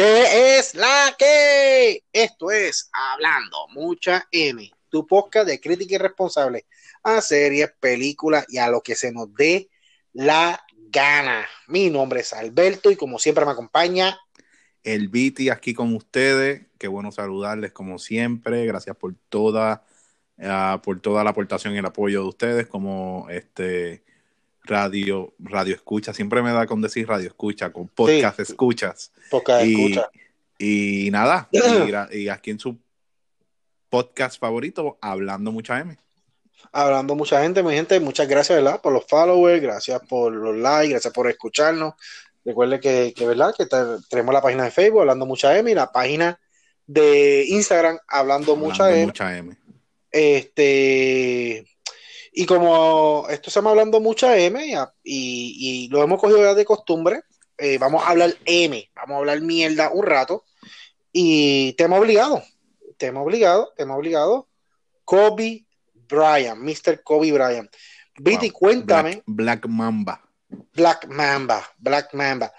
¿Qué es la que? Esto es Hablando Mucha M, tu podcast de crítica irresponsable a series, películas y a lo que se nos dé la gana. Mi nombre es Alberto y como siempre me acompaña el Viti aquí con ustedes. Qué bueno saludarles como siempre. Gracias por toda, uh, por toda la aportación y el apoyo de ustedes como este radio, radio escucha. Siempre me da con decir radio escucha, con podcast sí. escuchas. Podcast y, escucha. Y nada, y, y aquí en su podcast favorito, Hablando Mucha M hablando mucha gente, mi gente, muchas gracias, ¿verdad? Por los followers, gracias por los likes, gracias por escucharnos. Recuerde que, que ¿verdad? Que tenemos la página de Facebook, Hablando Mucha M, y la página de Instagram, Hablando, hablando Mucha, M. mucha M. Este, y como esto se llama Hablando Mucha M, y, y, y lo hemos cogido ya de costumbre, eh, vamos a hablar M, vamos a hablar mierda un rato, y tema obligado, tema obligado, tema obligado, Kobe Bryant, Mr. Kobe Bryant. Viti, wow. cuéntame. Black, Black, Mamba. Black Mamba, Black Mamba.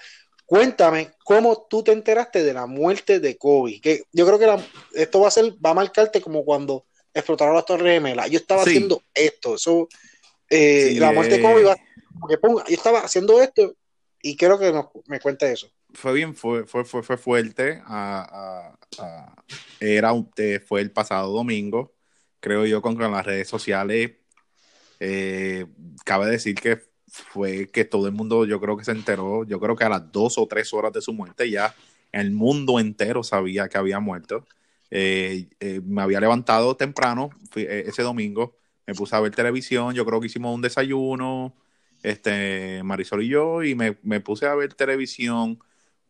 Cuéntame cómo tú te enteraste de la muerte de Kobe. Que yo creo que la, esto va a ser, va a marcarte como cuando explotaron las Torres Gemelas. Yo estaba sí. haciendo esto. Eso, eh, sí, la muerte eh... de Kobe va, ponga, yo estaba haciendo esto y quiero que nos, me cuente eso. Fue bien, fue, fue, fue, fue fuerte. Era, fue el pasado domingo creo yo, con, con las redes sociales. Eh, cabe decir que fue que todo el mundo, yo creo que se enteró, yo creo que a las dos o tres horas de su muerte ya el mundo entero sabía que había muerto. Eh, eh, me había levantado temprano eh, ese domingo, me puse a ver televisión, yo creo que hicimos un desayuno, este, Marisol y yo, y me, me puse a ver televisión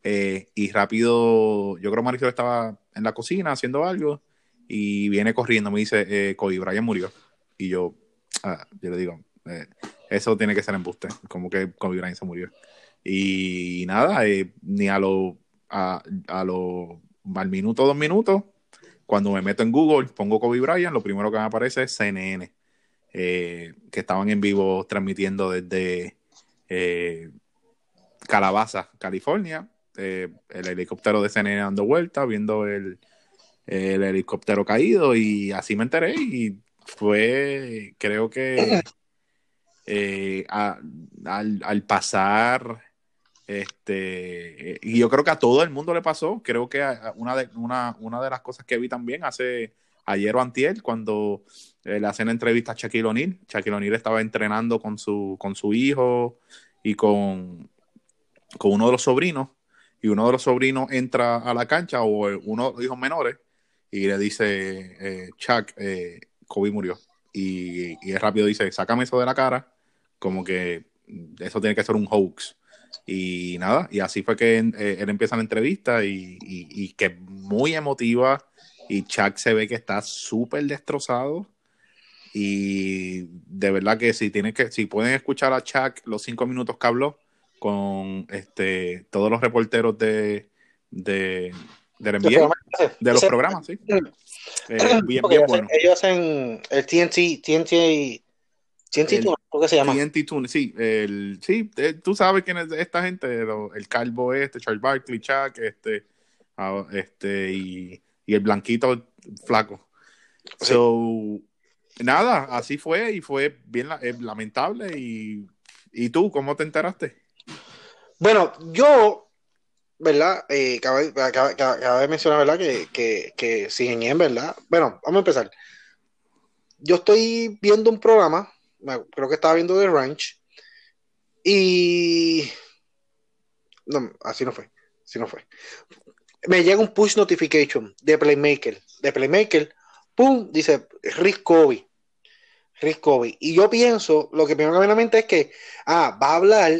y rápido, yo creo Marisol estaba en la cocina haciendo algo y viene corriendo, me dice, eh, Kobe Bryant murió. Y yo, ah, yo le digo, eh, eso tiene que ser embuste, como que Kobe Bryant se murió. Y nada, eh, ni a lo, a, a lo, al minuto, dos minutos, cuando me meto en Google, pongo Kobe Bryant, lo primero que me aparece es CNN, eh, que estaban en vivo transmitiendo desde Calabaza, California, el helicóptero de CNN dando vuelta, viendo el el helicóptero caído y así me enteré y fue, creo que eh, al, pasar, este, y yo creo que a todo el mundo le pasó, creo que una de, una, una de las cosas que vi también hace ayer o antier, cuando eh, le hacen entrevista a Shaquille O'Neal, Shaquille O'Neal estaba entrenando con su, con su hijo y con, con uno de los sobrinos, y uno de los sobrinos entra a la cancha, o uno de los hijos menores, y le dice, eh, Chuck, eh, Kobe murió. Y, y rápido dice, sácame eso de la cara, como que eso tiene que ser un hoax. Y nada, y así fue que eh, él empieza la entrevista y, y, y que muy emotiva y Chuck se ve que está súper destrozado y de verdad que si tienen que si pueden escuchar a Chuck los cinco minutos que habló con este todos los reporteros de, de del NBA, de los programas, sí. Eh, bien, bien bueno. Ellos hacen el TNT, TNT, TNT ¿cómo se llama? TNT Tune, sí, el, sí, eh, tú sabes quién es esta gente, el calvo este, Charles Barkley, Chuck, este, uh, este, y, y, el blanquito flaco. Sí. So, nada, así fue y fue bien eh, lamentable y, y tú, ¿cómo te enteraste? Bueno, yo ¿verdad? Eh, cabe, cabe, mencionar, ¿verdad? Que, que, que siguen ¿verdad? Bueno, vamos a empezar. Yo estoy viendo un programa, creo que estaba viendo The Ranch, y... No, así no fue, así no fue. Me llega un push notification de Playmaker, de Playmaker, ¡pum! Dice Rick Kobe. Rick Kobe. Y yo pienso, lo que me viene a la mente es que, ah, va a hablar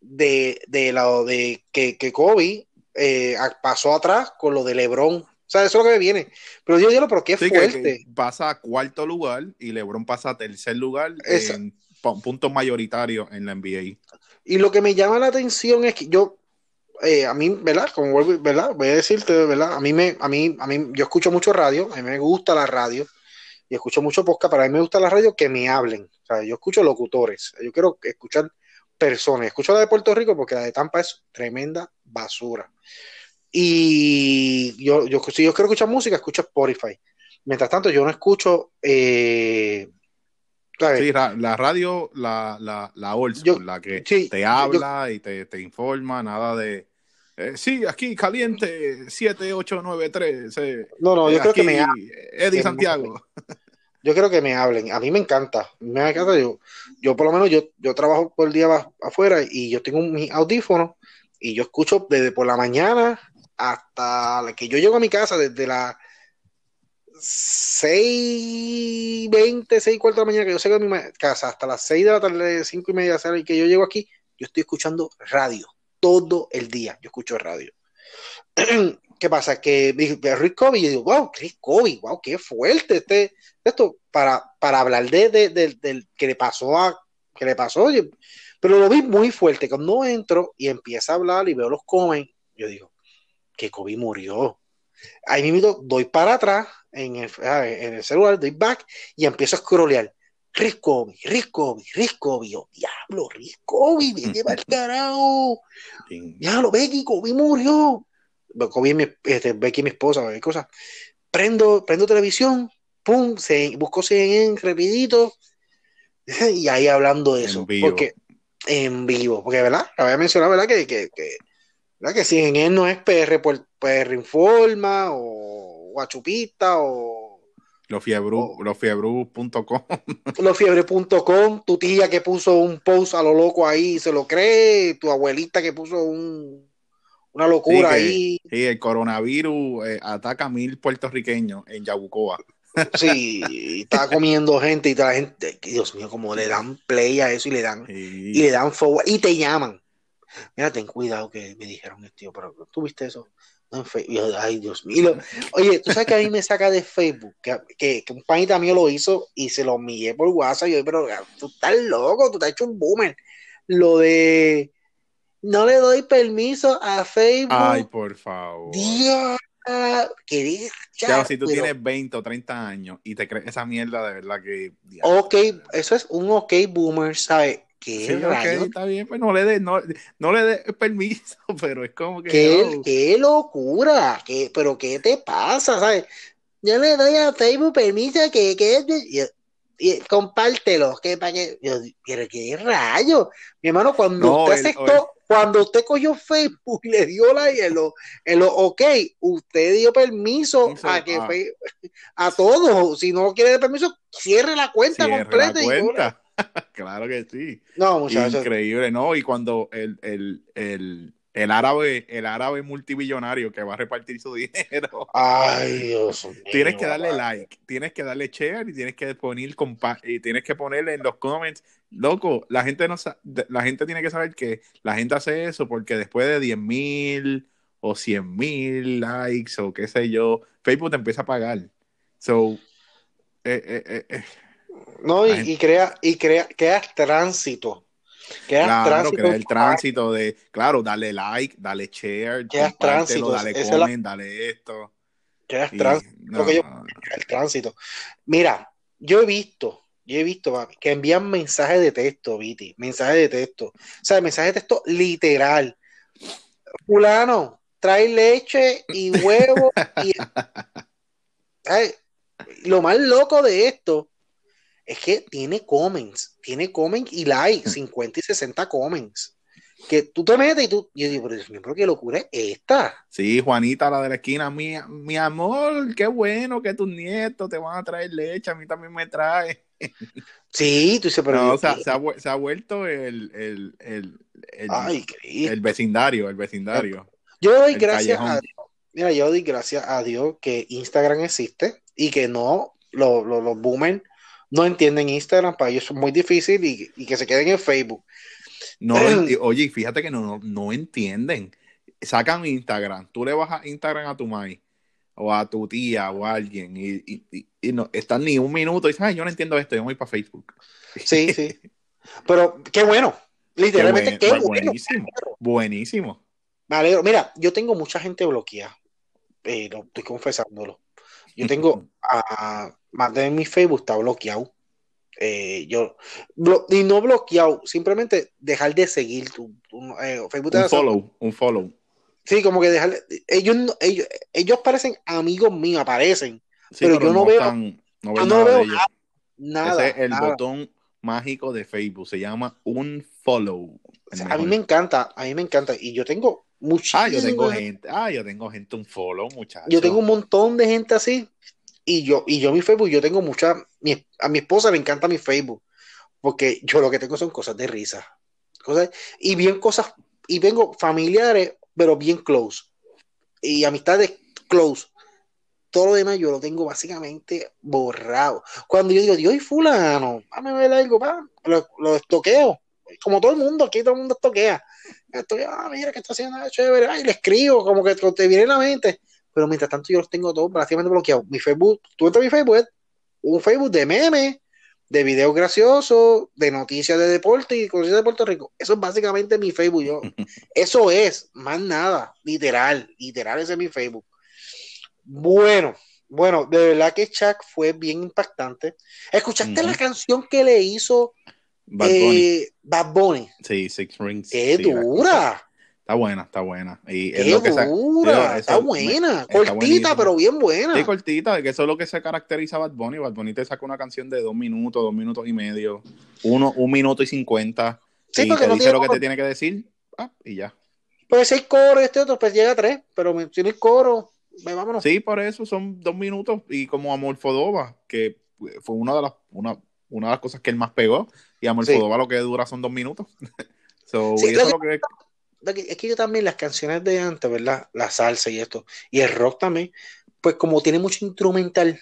de, de lo de que, que Kobe eh, pasó atrás con lo de LeBron. O sea, eso es lo que me viene. Pero yo digo, pero qué sí, fuerte. Que, que pasa a cuarto lugar y LeBron pasa a tercer lugar Esa. en puntos mayoritarios en la NBA. Y lo que me llama la atención es que yo, eh, a mí, ¿verdad? Como vuelvo, ¿verdad? Voy a decirte, ¿verdad? A mí, me, a mí, a mí, yo escucho mucho radio, a mí me gusta la radio y escucho mucho podcast, pero a mí me gusta la radio que me hablen. O sea, yo escucho locutores, yo quiero escuchar personas. Escucho la de Puerto Rico porque la de Tampa es tremenda basura. Y yo, yo, si yo quiero escuchar música, escucho Spotify. Mientras tanto, yo no escucho. Eh, sí, la radio, la, la, la old la que te habla y te, te, informa, nada de. Eh, sí, aquí caliente 7893. Eh, no, no, yo creo que me Eddie Santiago. Yo creo que me hablen. A mí me encanta. Me encanta. Yo, yo por lo menos, yo, yo trabajo por el día afuera y yo tengo mi audífono y yo escucho desde por la mañana hasta que yo llego a mi casa, desde las 6.20, 6.40 de la mañana que yo salgo de mi casa, hasta las 6 de la tarde, 5 y media y que yo llego aquí, yo estoy escuchando radio todo el día. Yo escucho radio. ¿Qué pasa? Que Rick Kobe, y yo digo, wow, Chris Kobe, wow, qué fuerte este, esto, para, para hablar de, del que le pasó a, que le pasó, pero lo vi muy fuerte. Cuando entro y empieza a hablar y veo los comen, yo digo, que Kobe murió. Ahí mismo doy para atrás en el, en el celular, doy back y empiezo a scrollear. Rick Kobe, Rick Kobe, Rick Kobe. Yo, diablo, Rick Kobe, me lleva el carajo. Diablo, Becky, Kobe murió. Kobe, mi, este, Becky, mi esposa, qué cosa. Prendo, prendo televisión, pum, se, busco CNN rapidito. Y ahí hablando de eso. En vivo. Porque, en vivo. Porque, ¿verdad? Había mencionado, ¿verdad? Que, que, que ¿verdad? Que CNN no es PR, PR Informa o Guachupita o. Losfiebru.com. Losfiebre.com, tu tía que puso un post a lo loco ahí se lo cree, tu abuelita que puso un, una locura ahí. Sí, el coronavirus eh, ataca a mil puertorriqueños en Yabucoa. Sí, está comiendo gente y toda la gente, Dios mío, como le dan play a eso y le dan, y le dan forward y te llaman. Mira, ten cuidado que me dijeron, tío, pero tú viste eso. Ay, Dios mío. Oye, tú sabes que a mí me saca de Facebook que, que, un panita mío lo hizo y se lo envié por WhatsApp. Y yo, pero tú estás loco, tú te has hecho un boomer. Lo de no le doy permiso a Facebook. Ay, por favor. Dios, que claro, si tú tienes 20 o 30 años y te crees esa mierda, de verdad que. Ok, eso es un ok boomer, ¿sabes? ¿Qué sí, está bien, pues no le dé no, no le dé permiso, pero es como que. ¡Qué, qué locura! ¿Qué, ¿Pero qué te pasa? ¿Sabes? Yo le doy a Facebook permiso que. que y, compártelo, que para que. Yo, pero qué rayo. Mi hermano, cuando usted aceptó, cuando usted cogió Facebook y le dio like en lo, en lo ok, usted dio permiso a que a todos. Si no quiere dar permiso, cierre la cuenta completa. Y claro que sí. No, muchachos. Increíble, ¿no? Y cuando el, el, el, el árabe, el árabe multimillonario que va a repartir su dinero. Ay, Dios Tienes que darle like, tienes que darle share y tienes que poner y tienes que ponerle en los comments, loco, la gente no la gente tiene que saber que la gente hace eso porque después de 10 mil o 100 mil likes o qué sé yo, Facebook te empieza a pagar. So, eh, eh, eh, no, y, crea, y crea, creas tránsito. Creas claro, crea el tránsito de, claro, dale like, dale share, creas tránsito, dale comment, dale esto. Creas tránsito. el tránsito. Mira, yo he visto, yo he visto que envían mensajes de texto, Viti, mensajes de texto. O sea, mensajes de texto literal. Fulano, trae leche y huevo y... lo más loco de esto es que tiene comments, tiene comments y likes, 50 y 60 comments. Que tú te metes y tú, yo digo, pero Dios qué locura es esta. Sí, Juanita, la de la esquina, mi, mi amor, qué bueno que tus nietos te van a traer leche, a mí también me trae. Sí, tú dices, pero. No, o sea, se, ha, se, ha, vuelto el, el, el, el, el vecindario, el vecindario. Yo doy gracias a Dios. Mira, yo doy gracias a Dios que Instagram existe y que no los, los, los boomers no entienden Instagram, para ellos es muy difícil y, que se queden en Facebook. No, oye, fíjate que no, no, entienden. Sacan Instagram, tú le vas a Instagram a tu mai o a tu tía o a alguien y, no están ni un minuto y dicen, ay, yo no entiendo esto, yo voy para Facebook. Sí, sí. Pero qué bueno. Literalmente, qué, bueno, buenísimo. Buenísimo. Me alegro. Mira, yo tengo mucha gente bloqueada. Eh, estoy confesándolo. Yo tengo a, más de mi Facebook está bloqueado. Eh, yo y no bloqueado, simplemente dejar de seguir tu, eh, Facebook. Un follow, un follow. Sí, como que dejarle. Ellos, ellos, ellos parecen amigos míos, aparecen. Sí, Pero yo no veo- están- no yo ven no nada veo. Nada. Ese es el nada. botón mágico de Facebook. Se llama un follow. O sea, a mí me encanta, a mí me encanta. Y yo tengo muchísima Ah, yo tengo gente. Ah, yo tengo gente un follow, muchachos. Yo tengo un montón de gente así. Y yo, y yo mi Facebook, yo tengo mucha. a mi esposa le encanta mi Facebook. Porque yo lo que tengo son cosas de risa. Cosas, y bien cosas. Y vengo familiares, pero bien close. Y amistades close. Todo lo demás yo lo tengo básicamente borrado. Cuando yo digo, Dios, y fulano, dame ver algo, pa, lo, lo estoqueo. Como todo el mundo, aquí todo el mundo estoquea. Estoy, ah, mira que está haciendo ah, chévere, ay, le escribo, como que te viene en la mente. Pero mientras tanto yo los tengo todos prácticamente bloqueados. Mi Facebook, tú entras a mi Facebook, un Facebook de memes, de videos graciosos, de noticias de deporte y cosas de Puerto Rico. Eso es básicamente mi Facebook. Yo, eso es, más nada, literal, literal, ese es mi Facebook. Bueno, bueno, de verdad que Chuck fue bien impactante. ¿Escuchaste la canción que le hizo Bad Bunny. eh, Bad Bunny? Sí, Six Rings. ¡Qué sí, dura! Está buena, está buena. Y es ¡Qué lo que dura! eso está me- buena, está cortita, buenísimo. pero bien buena. Sí, cortita, que eso es lo que se caracteriza a Bad Bunny. Bad Bunny te saca una canción de dos minutos, dos minutos y medio, uno, un minuto y cincuenta, Sí, y porque te no dice tiene lo que coro. te tiene que decir, ah, y ya. Puede ser coro este otro, pues llega a tres, pero me tiene el coro, ve, vámonos. Sí, por eso son dos minutos, y como Amorfodova, que fue una de las, una, una de las cosas que él más pegó, y Amorfodova lo que dura son dos minutos. so, Sí, y eso es lo que Lo que- Es que yo también las canciones de antes, ¿verdad? La salsa y esto, y el rock también, pues como tiene mucho instrumental,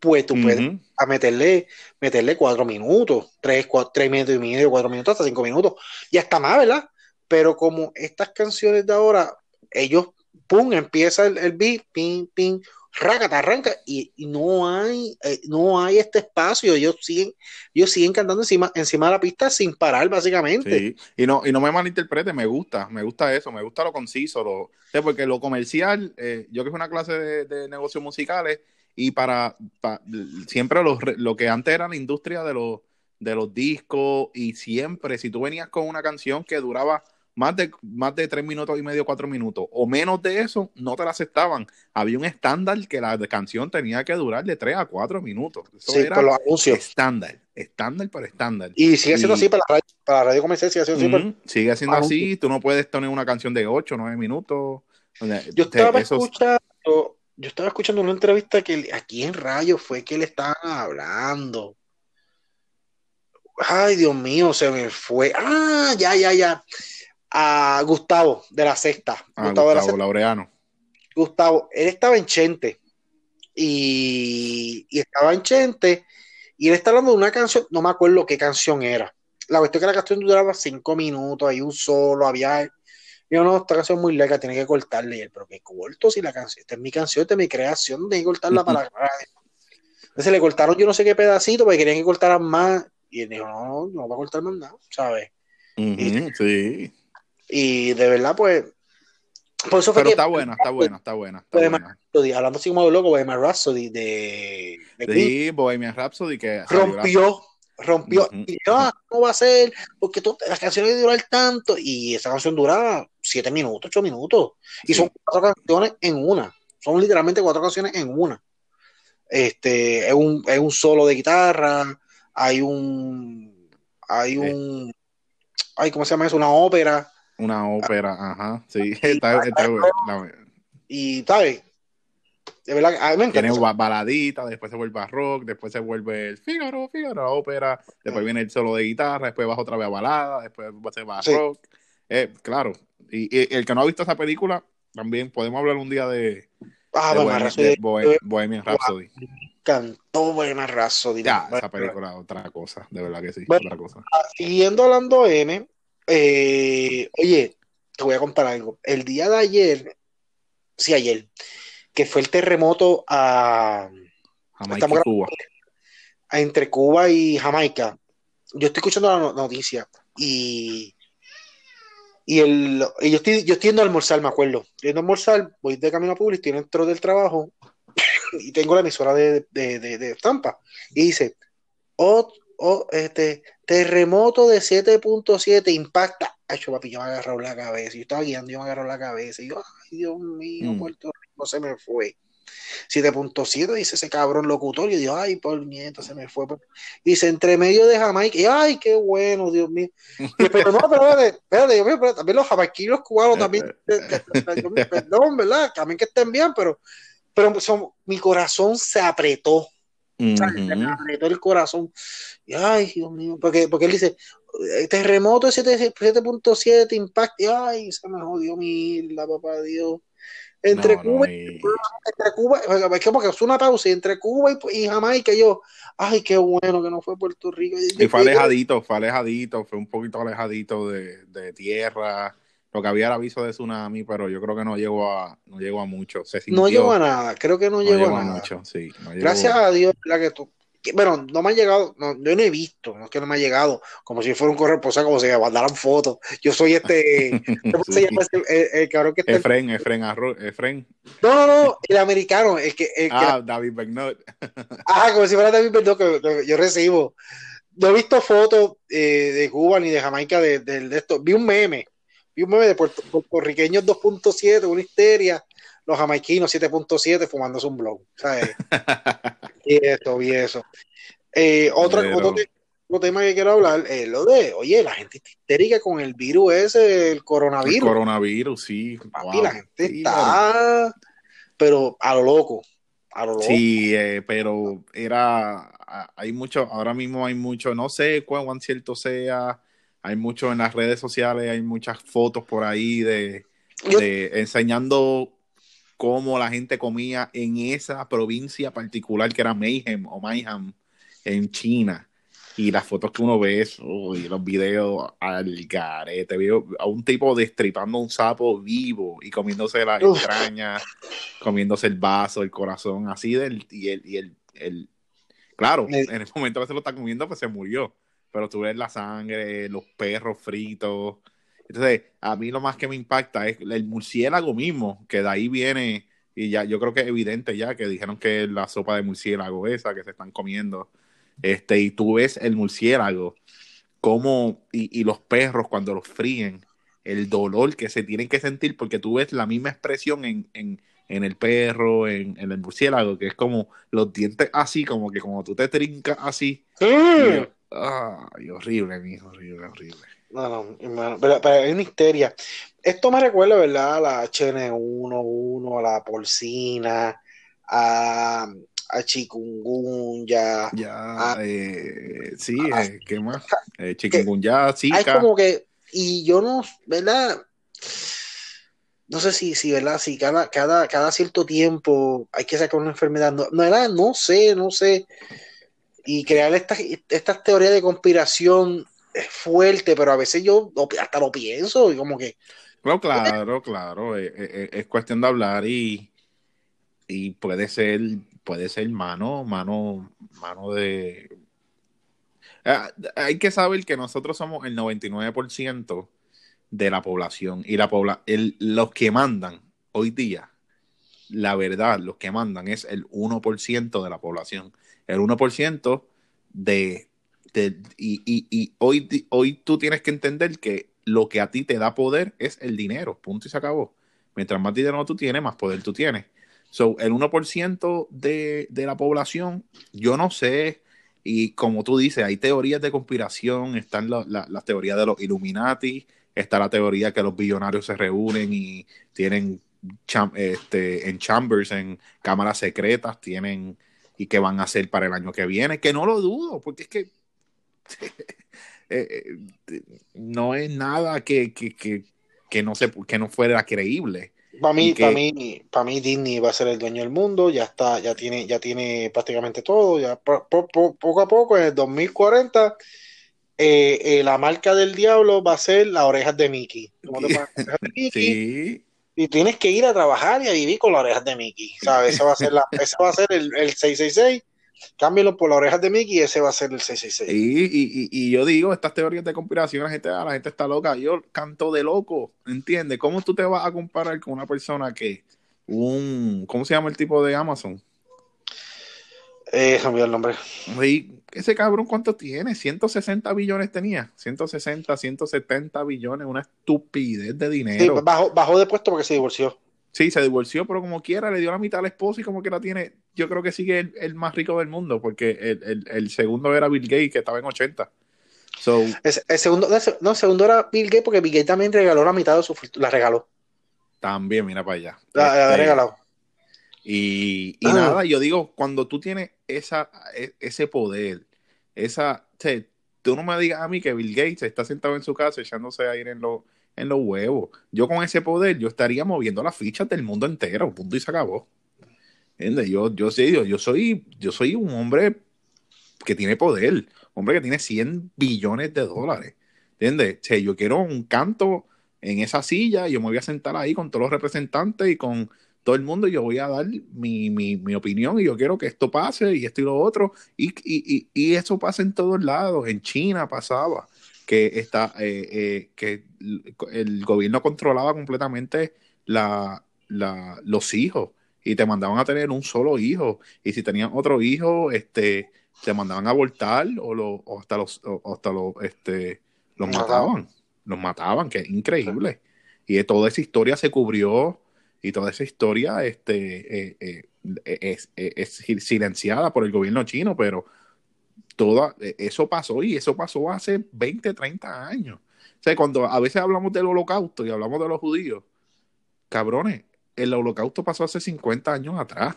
pues tú puedes a meterle, meterle cuatro minutos, tres, cuatro, tres minutos y medio, cuatro minutos, hasta cinco minutos, y hasta más, ¿verdad? Pero como estas canciones de ahora, ellos, pum, empieza el, el beat, ping, ping, rácata, arranca, y, no hay, eh, no hay este espacio, ellos siguen, ellos siguen cantando encima, encima de la pista sin parar, básicamente. Y no, y no me malinterprete, me gusta, me gusta eso, me gusta lo conciso, lo, porque lo comercial, eh, yo que a una clase de, de negocios musicales y para, pa- siempre los lo que antes era la industria de los, de los discos y siempre si tú venías con una canción que duraba más de, más de tres minutos y medio, cuatro minutos o menos de eso, no te la aceptaban. Había un estándar que la canción tenía que durar de tres a cuatro minutos. Eso Sí, era los anuncios. estándar, estándar por estándar. Y sigue siendo Y- así para la radio, para la radio comercial, sigue siendo así. Sigue siendo Anuncio. así, tú no puedes tener una canción de 8 9 minutos. O sea, Yo te- estaba escuchando, yo estaba escuchando una entrevista que aquí en Radio fue que le estaban hablando. Ay, Dios mío, se me fue. Ah, ya, ya, ya. A Gustavo de la Sexta. ah, Gustavo de la Sexta. Laureano. Gustavo, él estaba en Chente. Y, y estaba en Chente. Y él está hablando de una canción, no me acuerdo qué canción era. La cuestión es que la canción duraba cinco minutos, hay un solo, había. Yo no, esta canción es muy larga, tiene que cortarle. Y él, pero que corto si la canción, esta es mi canción, esta es mi creación, tengo que cortarla para la radio. Entonces le cortaron yo no sé qué pedacito, porque querían que cortaran más. Y él dijo, no, no, no va a cortar más nada, ¿sabes? Sí. Y de verdad, pues. Por eso fue Pero que está buena, está buena, está buena. Está buena. Rhapsody, hablando así como de loco, Bohemian Rhapsody de, de Sí, Bohemian Rhapsody que rompió, rompió. Y yo, ah, ¿cómo va a ser? Porque tú- las canciones durar tanto. Y esa canción dura siete minutos, ocho minutos. Y Sí. son cuatro canciones en una. Son literalmente cuatro canciones en una. Este, es un, es un solo de guitarra, hay un, hay un, ay, ¿cómo se llama eso? Una ópera. Una ópera, ajá. Sí, está, está buena. La- Y, ¿sabes? De verdad, que a mí me encanta. Tiene baladita, después se vuelve a rock, después se vuelve el Fígaro, Fígaro, ópera, después viene el solo de guitarra, después vas otra vez a balada, después se va a Sí. rock. Eh, claro, y, y el que no ha visto esa película, también podemos hablar un día de, Ah, de Bohemian Bohemian, Rhapsody, de Bohe- Bohemian Rhapsody. cantó Bohemian Rhapsody. Ya, esa película, otra cosa, de verdad que sí, Bueno. otra cosa. Siguiendo hablando M, eh, oye, te voy a contar algo. El día de ayer, sí, ayer, que fue el terremoto a, Jamaica Cuba. a entre Cuba y Jamaica. Yo estoy escuchando la no- noticia y, y, el, y yo, estoy, yo estoy yendo a almorzar, me acuerdo. Estoy yendo a almorzar, voy de camino a público, estoy dentro del trabajo y tengo la emisora de, de, de, de Tampa y dice, "Ot- oh, este, terremoto de 7.7 impacta. Ay, papi, yo me agarró la cabeza. Yo estaba guiando, yo me agarró la cabeza. Y yo, ay, Dios mío, Mm. Puerto Rico se me fue. 7.7 dice ese cabrón locutor. Y yo, ay, por nieto, se me fue. Dice, entre medio de Jamaica. Y ay, qué bueno, Dios mío. Y, pero no, pero espérate, espérate, también los jamaiquinos cubanos también. perdón, ¿verdad? También que estén bien, pero, pero son, mi corazón se apretó. Ujú. apretó el corazón. Y, ay, Dios mío, porque, porque él dice, eh, terremoto de 7 7.7, impacto, y, ay, se me jodió mi isla, papá Dios. Entre No, Cuba no, y y- entre Cuba, es que es una pausa, y entre Cuba y, y Jamaica, yo, ay, qué bueno que no fue Puerto Rico. Y Yo- fue alejadito, fue alejadito, fue un poquito alejadito de, de tierra. Lo que había era aviso de tsunami, pero yo creo que no llegó a, no llegó a mucho. Se sintió, no llegó a nada, creo que no, no llegó, llegó a nada. mucho, sí. no llegó- Gracias a Dios, ¿verdad? Que tú, que- bueno, no me ha llegado, no, yo no he visto, no es que no me ha llegado, como si fuera un corresponsal, como si me mandaran fotos. Yo soy este, ¿cómo se Sí. llama ese- el, el cabrón que está? en- Efren, Efren, Arro- Efren. No, no, no, el americano, el que, el que Ah, David Bernot. ajá, como si fuera David que, que yo recibo. No he visto fotos eh, de Cuba ni de Jamaica de, de- de esto. Vi un meme, vi un meme de puerto- puertorriqueños 2.7, una histeria, los jamaiquinos 7.7 fumándose un blog, ¿sabes? Y eso, y eso. Eh, otro, otro tema que quiero hablar es lo de, oye, la gente está histérica con el virus ese, el El coronavirus. coronavirus, sí. Papi, wow. la gente Sí, está, pero a lo loco, a lo loco. Sí, eh, pero era, hay mucho, ahora mismo hay mucho, no sé cuán cierto sea, hay mucho en las redes sociales, hay muchas fotos por ahí de, enseñando cómo la gente comía en esa provincia particular que era Mayhem o Mayhem en China. Y las fotos que uno ve, los videos al garete, veo a un tipo destripando un sapo vivo y comiéndose las Uf. entrañas, comiéndose el vaso, el corazón, así del, y el, y el, el- claro, en el momento que se lo está comiendo, pues se murió. Pero tú ves la sangre, los perros fritos. Entonces, a mí lo más que me impacta es el murciélago mismo, que de ahí viene, y ya yo creo que es evidente ya que dijeron que es la sopa de murciélago esa que se están comiendo. Este, y tú ves el murciélago, como, y, y los perros cuando los fríen, el dolor que se tienen que sentir, porque tú ves la misma expresión en, en, en el perro, en, en el murciélago, que es como los dientes así, como que como tú te trincas así. yo, ay, horrible, mijo, horrible, horrible. No, no, hermano, pero, pero hay una histeria. Esto me recuerda, ¿verdad? A la HN1, a la porcina, a, a chikungunya. Ya, Ah. eh, sí, eh, ¿qué más? Eh, chikungunya, Hay zika. como que, y yo no, ¿verdad? No sé si, si ¿verdad? Si cada, cada, cada cierto tiempo hay que sacar una enfermedad. No, ¿verdad? No sé, no sé. Y crear estas, estas teorías de conspiración es fuerte, pero a veces yo hasta lo pienso y como que, No, claro, claro, eh, eh, eh, es cuestión de hablar y, y puede ser, puede ser mano, mano, mano de... Ah, hay que saber que nosotros somos el 99% de la población y la pobla el- los que mandan hoy día, la verdad, los que mandan es el 1% de la población. El 1% de... de y, y, y hoy, hoy tú tienes que entender que lo que a ti te da poder es el dinero, punto y se acabó. Mientras más dinero tú tienes, más poder tú tienes. So, el 1% de, de la población, yo no sé, y como tú dices, hay teorías de conspiración, están la- la- las teorías de los Illuminati, está la teoría que los billonarios se reúnen y tienen este, en chambers, en cámaras secretas, tienen y qué van a hacer para el año que viene, que no lo dudo, porque es que eh, eh, no es nada que, que, que, que no se, que no fuera creíble. Para mí, para mí, para mí Disney va a ser el dueño del mundo, ya está, ya tiene, ya tiene prácticamente todo, ya po- po- po- poco a poco en el 2040 eh, eh, la marca del diablo va a ser las orejas de Mickey. ¿Cómo te pones las orejas de Mickey? Sí, Y tienes que ir a trabajar y a vivir con las orejas de Mickey, ¿sabes? Ese va a ser la, ese va a ser el, el 666. Cámbialo por las orejas de Mickey y ese va a ser el 666. y, y, y, y yo digo, estas teorías de conspiración, la gente, la gente está loca. Yo canto de loco, ¿entiendes? ¿Cómo tú te vas a comparar con una persona que un, ¿cómo se llama el tipo de Amazon? Eh, cambió el nombre. Y ese cabrón, ¿cuánto tiene? 160 billones tenía. 160, 170 billones, una estupidez de dinero. Sí, bajó, bajó de puesto porque se divorció. Sí, se divorció, pero como quiera, le dio la mitad al esposo y como que la tiene. Yo creo que sigue el, el más rico del mundo, porque el, el, el, segundo era Bill Gates, que estaba en 80. So, el, segundo, no, el segundo era Bill Gates, porque Bill Gates también regaló la mitad de su. La regaló. También, mira para allá. La, la Este, regalado. Y, y Ah. nada, yo digo, cuando tú tienes esa, e- ese poder, esa, o sea, tú no me digas a mí que Bill Gates está sentado en su casa echándose aire en, los en los huevos. Yo con ese poder, yo estaría moviendo las fichas del mundo entero, punto y se acabó. ¿Entiendes? Yo, yo, sí, yo, yo soy, yo soy un hombre que tiene poder, hombre que tiene 100 billones de dólares. ¿Entiendes? O sea, yo quiero un canto en esa silla, yo me voy a sentar ahí con todos los representantes y con todo el mundo, yo voy a dar mi, mi, mi opinión y yo quiero que esto pase y esto y lo otro. Y, y, y, y eso pasa en todos lados. En China pasaba que, está, eh, eh, que el gobierno controlaba completamente la, la, los hijos y te mandaban a tener un solo hijo. Y si tenían otro hijo, este, te mandaban a abortar o, lo, o hasta los, o hasta los, este, los mataban. Los mataban, que es increíble. Y toda esa historia se cubrió y toda esa historia este, eh, eh, es, es, es, silenciada por el gobierno chino, pero toda, eso pasó y eso pasó hace 20, 30 años. O sea, cuando a veces hablamos del holocausto y hablamos de los judíos, cabrones, el holocausto pasó hace 50 años atrás.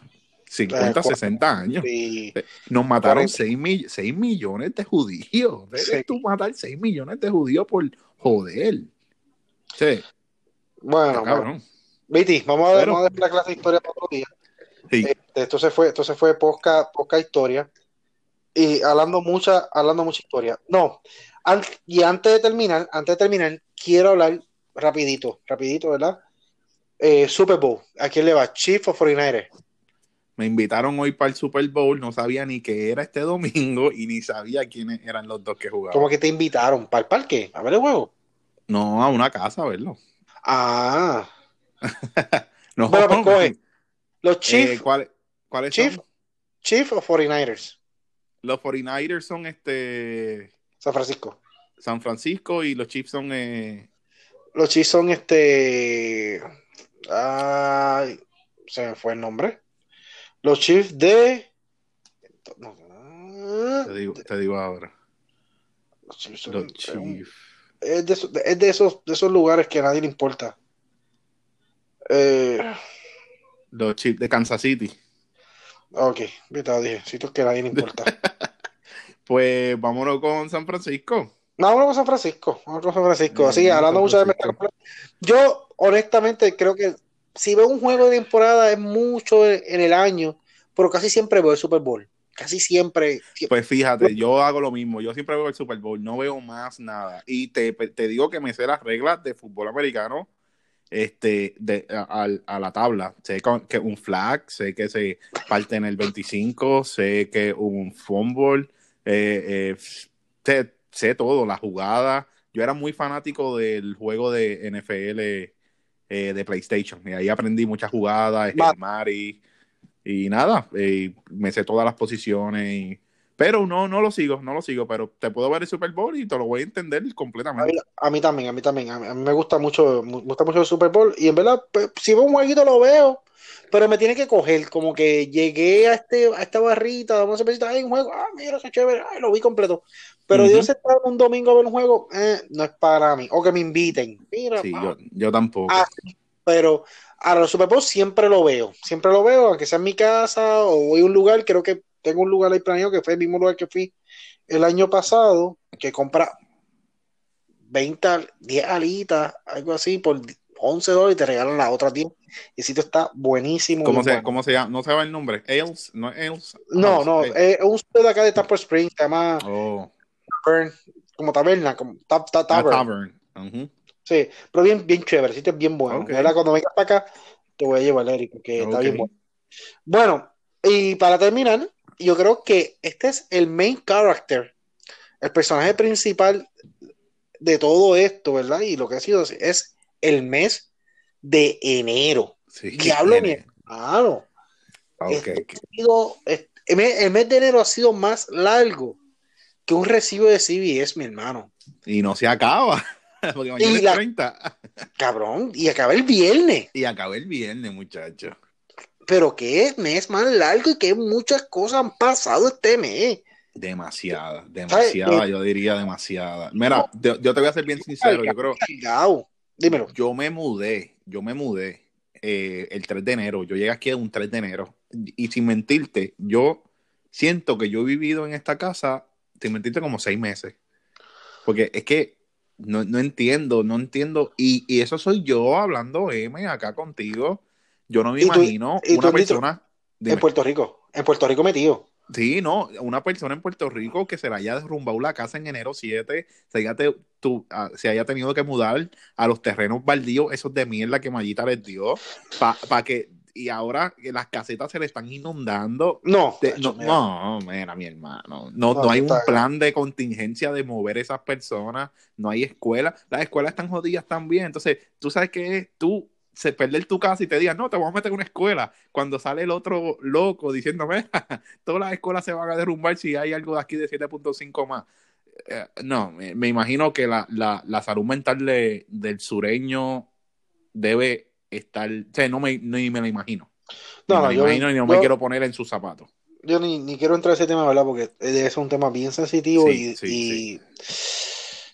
50, 60 años. Sí. Nos mataron 6, mi 6, millones de judíos. Debes sí. tú matar 6 millones de judíos por joder. Sí. Bueno, bueno. Viti, vamos a ver, vamos a ver la clase de historia para otro día. Sí. Este, esto se fue, esto se fue poca, poca historia. Y hablando mucha, hablando mucha historia. No. An y antes de terminar, antes de terminar, quiero hablar rapidito, rapidito, ¿verdad? Eh, Super Bowl. ¿A quién le va? Chief o 49 Me invitaron hoy para el Super Bowl, no sabía ni qué era este domingo y ni sabía quiénes eran los dos que jugaban. ¿Cómo que te invitaron? ¿Para el parque? ¿A ver el juego? No, a una casa a verlo. Ah. no, bueno, pues coge. Los Chiefs. Eh, ¿Cuáles cuál Chief, son? Chief o 49ers? Los 49ers son este. San Francisco. San Francisco y los Chiefs son. Eh... Los Chiefs son este. Ay, se me fue el nombre. Los Chiefs de. No. Te, digo, te digo ahora. Los Chiefs. Los Chiefs. Es, de, es de, esos, de esos lugares que a nadie le importa. Eh, los Chiefs de Kansas City. Ok, te dije, sitios que a nadie le importa. pues vámonos con San Francisco. No, vámonos con San Francisco. Vámonos con San Francisco. Así, sí, hablando mucho de Yo, honestamente, creo que si veo un juego de temporada es mucho en el año, pero casi siempre veo el Super Bowl. Casi siempre. siempre. Pues fíjate, yo hago lo mismo. Yo siempre veo el Super Bowl, no veo más nada. Y te, te digo que me sé las reglas de fútbol americano este, de, a, a, la tabla. Sé que un flag, sé que se parte en el 25, sé que un fumble, eh, eh, sé, sé, todo, la jugada. Yo era muy fanático del juego de NFL eh, de PlayStation y ahí aprendí muchas jugadas, Mari y nada, me sé todas las posiciones. Y, pero no, no lo sigo, no lo sigo, pero te puedo ver el Super Bowl y te lo voy a entender completamente. A mí, a mí también, a mí también. A mí, a mí, me gusta mucho, me gusta mucho el Super Bowl y en verdad, pues, si veo un jueguito lo veo, pero me tiene que coger, como que llegué a este, a esta barrita, vamos a ver hay un juego, ah, mira, es chévere, ay, lo vi completo. Pero uh -huh. Dios está un domingo a ver un juego, eh, no es para mí. O que me inviten. Mira, sí, yo, yo, tampoco. Ah, pero a los Super Bowl siempre lo veo, siempre lo veo, aunque sea en mi casa o voy a un lugar, creo que tengo un lugar ahí planeado que fue el mismo lugar que fui el año pasado, que compra 20, 10 alitas, algo así, por 11 dólares y te regalan las otras 10. El sitio está buenísimo. ¿Cómo, se, bueno. ¿Cómo se llama? ¿No se llama el nombre? ¿Ales? ¿No es Ales? No, no, es un sitio de acá de Tampa Springs, se llama oh. Tavern, como taberna, como ta, ta, tavern. Ah, tavern. Uh -huh. Sí, pero bien, bien chévere, el sitio es bien bueno. Okay. ¿verdad? Cuando vengas para acá, te voy a llevar, Eric, porque okay. está bien bueno. Bueno, y para terminar, yo creo que este es el main character, el personaje principal de todo esto, ¿verdad? Y lo que ha sido es el mes de enero. Sí, Diablo, mi hermano. Okay. Este, ha sido, el mes, el mes de enero ha sido más largo que un recibo de CBS, mi hermano. Y no se acaba. Porque mañana Y es la- 30. Cabrón, y acaba el viernes. Y acaba el viernes, muchachos. Pero qué mes más largo y que muchas cosas han pasado este mes. Demasiada, demasiada, Eh, yo diría demasiada. Mira, yo, yo te voy a ser bien sincero, yo creo, Cargado. Dímelo. yo me mudé, yo me mudé eh, el 3 de enero, yo llegué aquí un 3 de enero y sin mentirte, yo siento que yo he vivido en esta casa, sin mentirte, como seis meses. Porque es que no, no entiendo, no entiendo, y, y eso soy yo hablando M acá contigo. Yo no me ¿Y tú- imagino tú una persona... dime. En Puerto Rico. En Puerto Rico metido. Sí, no, una persona en Puerto Rico que se le haya derrumbado la casa en enero 7, se haya, te- tu- ah, se haya tenido que mudar a los terrenos baldíos, esos de mierda que Mayita les dio, para que, y ahora que las casetas se le están inundando. No. No, mira. no, mira, mi hermano, no, No, no hay un plan de contingencia de mover esas personas, no hay escuela, las escuelas están jodidas también, entonces, tú sabes que tú se perder tu casa y te digan, no, te vamos a meter en una escuela. Cuando sale el otro loco diciéndome, todas las escuelas se van a derrumbar si hay algo de aquí de 7.5 más. Eh, no, me, me imagino que la, la, la salud mental de- del sureño debe estar, o sea, no me, ni me lo imagino. Ni No, me no, yo- imagino no me yo- quiero poner en sus zapatos. Yo ni, ni quiero entrar a ese tema, ¿verdad? Porque es un tema bien sensitivo Sí, y, sí, y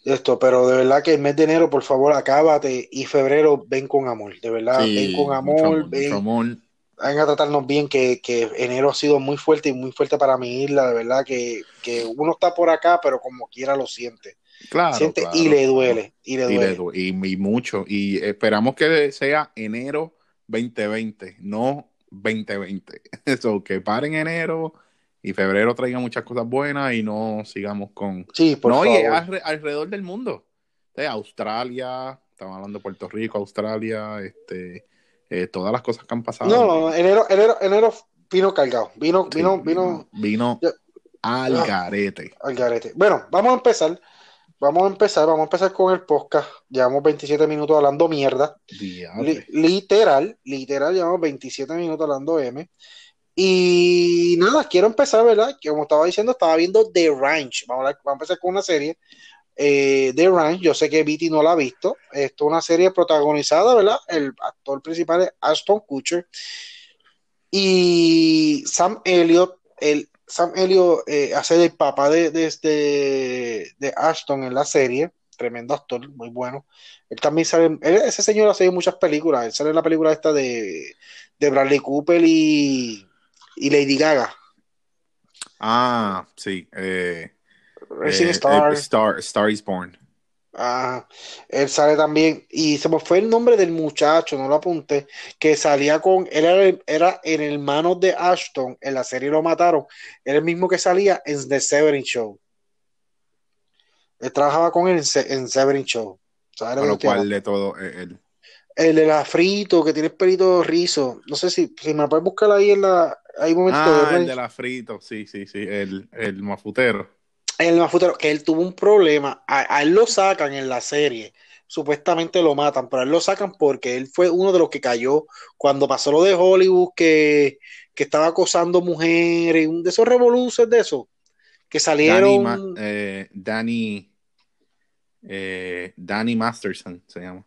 esto, pero de verdad que el mes de enero, por favor, acábate y febrero ven con amor, de verdad, Sí, ven con mucho amor, ven, mucho amor. a tratarnos bien, que, que enero ha sido muy fuerte y muy fuerte para mi isla, de verdad que, que uno está por acá, pero como quiera lo siente, Claro, siente claro, y le duele, y le Y, duele. le du- y- y mucho. Y esperamos que sea enero 2020, no 2020. Eso, que paren enero y febrero traiga muchas cosas buenas y no sigamos con... Sí, por no, y alrededor del mundo. O sea, Australia, estamos hablando de Puerto Rico, Australia, este, eh, todas las cosas que han pasado. No, no, enero, enero, enero vino cargado, vino, Sí, vino, vino vino al Ah. garete. al garete. Bueno, vamos a empezar. Vamos a empezar, vamos a empezar con el podcast. Llevamos 27 minutos hablando mierda. Li- literal, literal, llevamos 27 minutos hablando M. Y nada, quiero empezar, ¿verdad? Que como estaba diciendo, estaba viendo The Ranch. Vamos a, empezar con una serie. eh, The Ranch, yo sé que Viti no la ha visto. Esto es una serie protagonizada, ¿verdad? El actor principal es Ashton Kutcher. Y Sam Elliott, el Sam Elliott eh, hace el papá de, de, este- de Ashton en la serie. Tremendo actor, muy bueno. Él también sale, ese señor ha en muchas películas. Él sale en la película esta de, de Bradley Cooper y, y Lady Gaga. Ah, sí. Eh, Racing eh, Star. eh, Star. Star is Born. Ah, él sale también, y se me fue el nombre del muchacho, no lo apunté, que salía con, él era, el- era el hermano de Ashton, en la serie lo mataron, era el mismo que salía en The Severin Show. Él trabajaba con él en, en Severin Show. ¿Sabes cual hablo? de todo, eh, el, de la frito, que tiene el pelito rizo. No sé si, si me puedes buscar ahí en la, hay un momento Ah, de el de la frito, sí, sí, sí, el, el mafutero. el mafutero, que él tuvo un problema, a, a él lo sacan en la serie, supuestamente lo matan, pero a él lo sacan porque él fue uno de los que cayó cuando pasó lo de Hollywood, que, que estaba acosando mujeres, un de esos revoluciones de eso, que Danny, salieron, eh, Danny, eh, Danny Masterson se llama.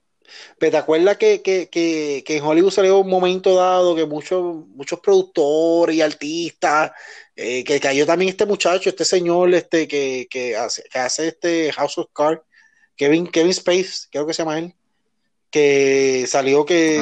Pero ¿te acuerdas que, que, que, que en Hollywood salió un momento dado que muchos, muchos productores y artistas, eh, que cayó también este muchacho, este señor, este que, que hace, que hace este House of Cards, Kevin, Kevin Space, creo que se llama él, que salió que,